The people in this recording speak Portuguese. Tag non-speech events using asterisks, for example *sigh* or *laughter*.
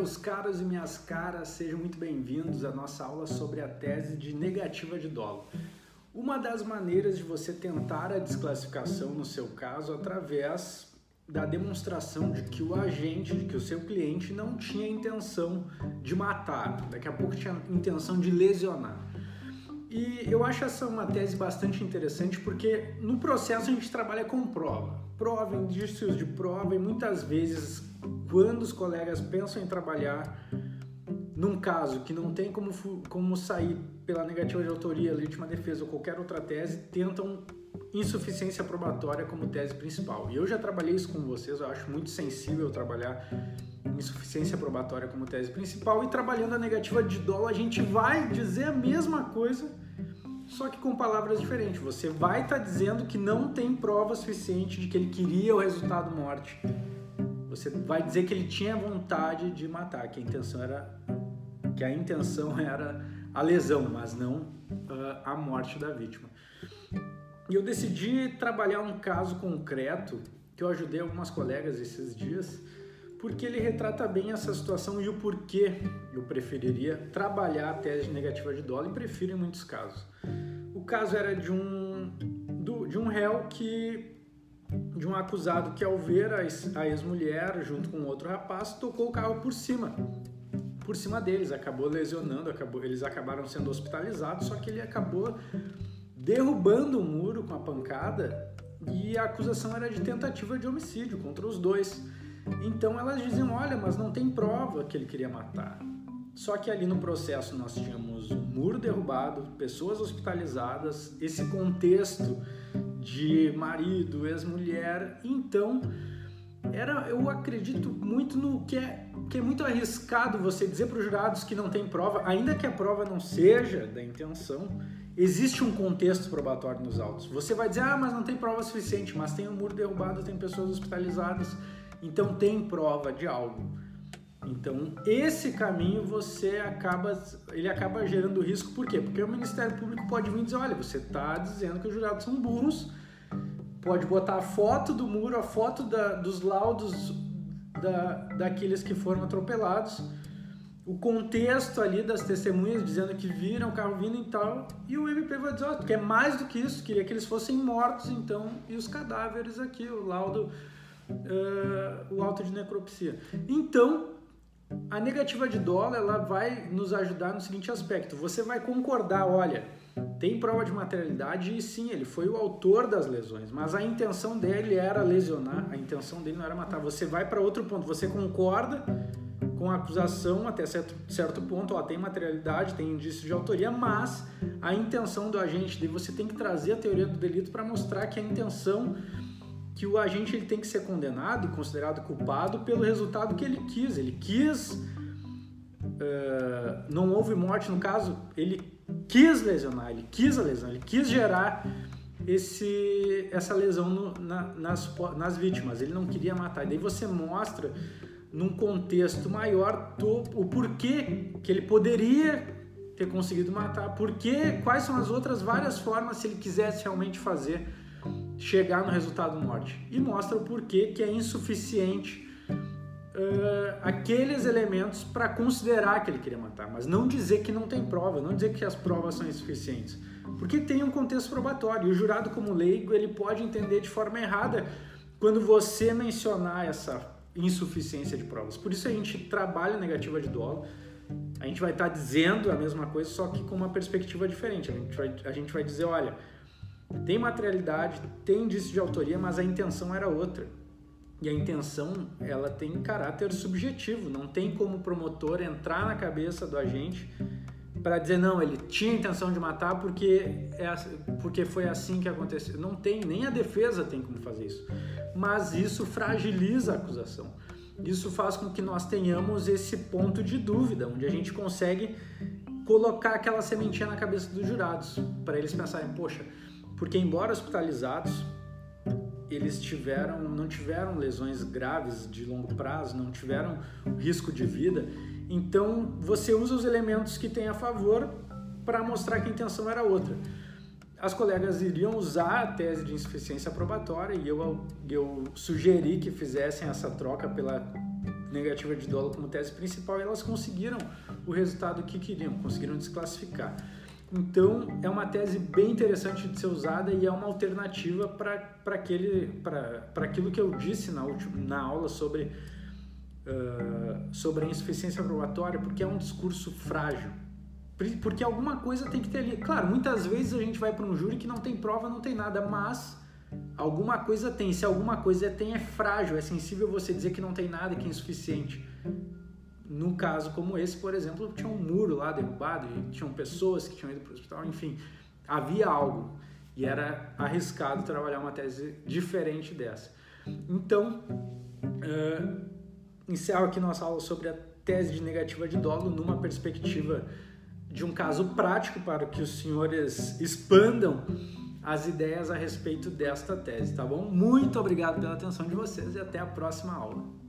meus caros e minhas caras, sejam muito bem-vindos à nossa aula sobre a tese de negativa de dolo. Uma das maneiras de você tentar a desclassificação no seu caso através da demonstração de que o agente, de que o seu cliente não tinha intenção de matar, daqui a pouco tinha intenção de lesionar. E eu acho essa uma tese bastante interessante porque no processo a gente trabalha com prova. Prova, indícios de prova e muitas vezes quando os colegas pensam em trabalhar num caso que não tem como, como sair pela negativa de autoria, legítima defesa ou qualquer outra tese, tentam insuficiência probatória como tese principal. E eu já trabalhei isso com vocês, eu acho muito sensível trabalhar insuficiência probatória como tese principal e trabalhando a negativa de dolo a gente vai dizer a mesma coisa, só que com palavras diferentes. Você vai estar tá dizendo que não tem prova suficiente de que ele queria o resultado morte. Você vai dizer que ele tinha vontade de matar, que a intenção era que a intenção *laughs* era a lesão, mas não uh, a morte da vítima. E eu decidi trabalhar um caso concreto que eu ajudei algumas colegas esses dias, porque ele retrata bem essa situação e o porquê eu preferiria trabalhar a tese negativa de dólar e prefiro em muitos casos. O caso era de um, do, de um réu que de um acusado que ao ver a ex-mulher junto com outro rapaz tocou o carro por cima por cima deles acabou lesionando acabou eles acabaram sendo hospitalizados só que ele acabou derrubando o muro com a pancada e a acusação era de tentativa de homicídio contra os dois. Então elas diziam: olha, mas não tem prova que ele queria matar. Só que ali no processo nós tínhamos o muro derrubado, pessoas hospitalizadas, esse contexto de marido, ex-mulher. Então, era, eu acredito muito no que é, que é muito arriscado você dizer para os jurados que não tem prova, ainda que a prova não seja da intenção, existe um contexto probatório nos autos. Você vai dizer, ah, mas não tem prova suficiente, mas tem um muro derrubado, tem pessoas hospitalizadas, então tem prova de algo. Então, esse caminho você acaba, ele acaba gerando risco, por quê? Porque o Ministério Público pode vir dizer, olha, você está dizendo que os jurados são burros, pode botar a foto do muro, a foto da, dos laudos da, daqueles que foram atropelados, o contexto ali das testemunhas dizendo que viram o carro vindo e tal, e o MP vai dizer, oh, que é mais do que isso, queria que eles fossem mortos então, e os cadáveres aqui, o laudo, uh, o auto de necropsia. Então, a negativa de dólar, ela vai nos ajudar no seguinte aspecto, você vai concordar, olha, tem prova de materialidade e sim, ele foi o autor das lesões, mas a intenção dele era lesionar, a intenção dele não era matar. Você vai para outro ponto, você concorda com a acusação até certo, certo ponto, ó, tem materialidade, tem indício de autoria, mas a intenção do agente, de você tem que trazer a teoria do delito para mostrar que a intenção que o agente ele tem que ser condenado e considerado culpado pelo resultado que ele quis. Ele quis, uh, não houve morte no caso, ele quis lesionar, ele quis a lesão, ele quis gerar esse, essa lesão no, na, nas, nas vítimas. Ele não queria matar. E daí você mostra num contexto maior do, o porquê que ele poderia ter conseguido matar, porque quais são as outras várias formas se ele quisesse realmente fazer chegar no resultado morte e mostra o porquê que é insuficiente uh, aqueles elementos para considerar que ele queria matar, mas não dizer que não tem prova, não dizer que as provas são insuficientes, porque tem um contexto probatório e o jurado como leigo ele pode entender de forma errada quando você mencionar essa insuficiência de provas. Por isso a gente trabalha negativa de dolo. A gente vai estar tá dizendo a mesma coisa, só que com uma perspectiva diferente. A gente vai, a gente vai dizer, olha, tem materialidade, tem indício de autoria, mas a intenção era outra. E a intenção, ela tem caráter subjetivo, não tem como o promotor entrar na cabeça do agente para dizer não, ele tinha intenção de matar porque é porque foi assim que aconteceu. Não tem, nem a defesa tem como fazer isso. Mas isso fragiliza a acusação. Isso faz com que nós tenhamos esse ponto de dúvida, onde a gente consegue colocar aquela sementinha na cabeça dos jurados, para eles pensarem, poxa, porque embora hospitalizados, eles tiveram, não tiveram lesões graves de longo prazo, não tiveram risco de vida, então você usa os elementos que tem a favor para mostrar que a intenção era outra. As colegas iriam usar a tese de insuficiência probatória e eu, eu sugeri que fizessem essa troca pela negativa de dolo como tese principal e elas conseguiram o resultado que queriam, conseguiram desclassificar. Então, é uma tese bem interessante de ser usada e é uma alternativa para aquilo que eu disse na, última, na aula sobre, uh, sobre a insuficiência probatória, porque é um discurso frágil. Porque alguma coisa tem que ter ali. Claro, muitas vezes a gente vai para um júri que não tem prova, não tem nada, mas alguma coisa tem. Se alguma coisa tem, é frágil, é sensível você dizer que não tem nada, que é insuficiente. No caso como esse, por exemplo, tinha um muro lá derrubado, e tinham pessoas que tinham ido para o hospital, enfim, havia algo e era arriscado trabalhar uma tese diferente dessa. Então, uh, encerro aqui nossa aula sobre a tese de negativa de dolo numa perspectiva de um caso prático para que os senhores expandam as ideias a respeito desta tese, tá bom? Muito obrigado pela atenção de vocês e até a próxima aula.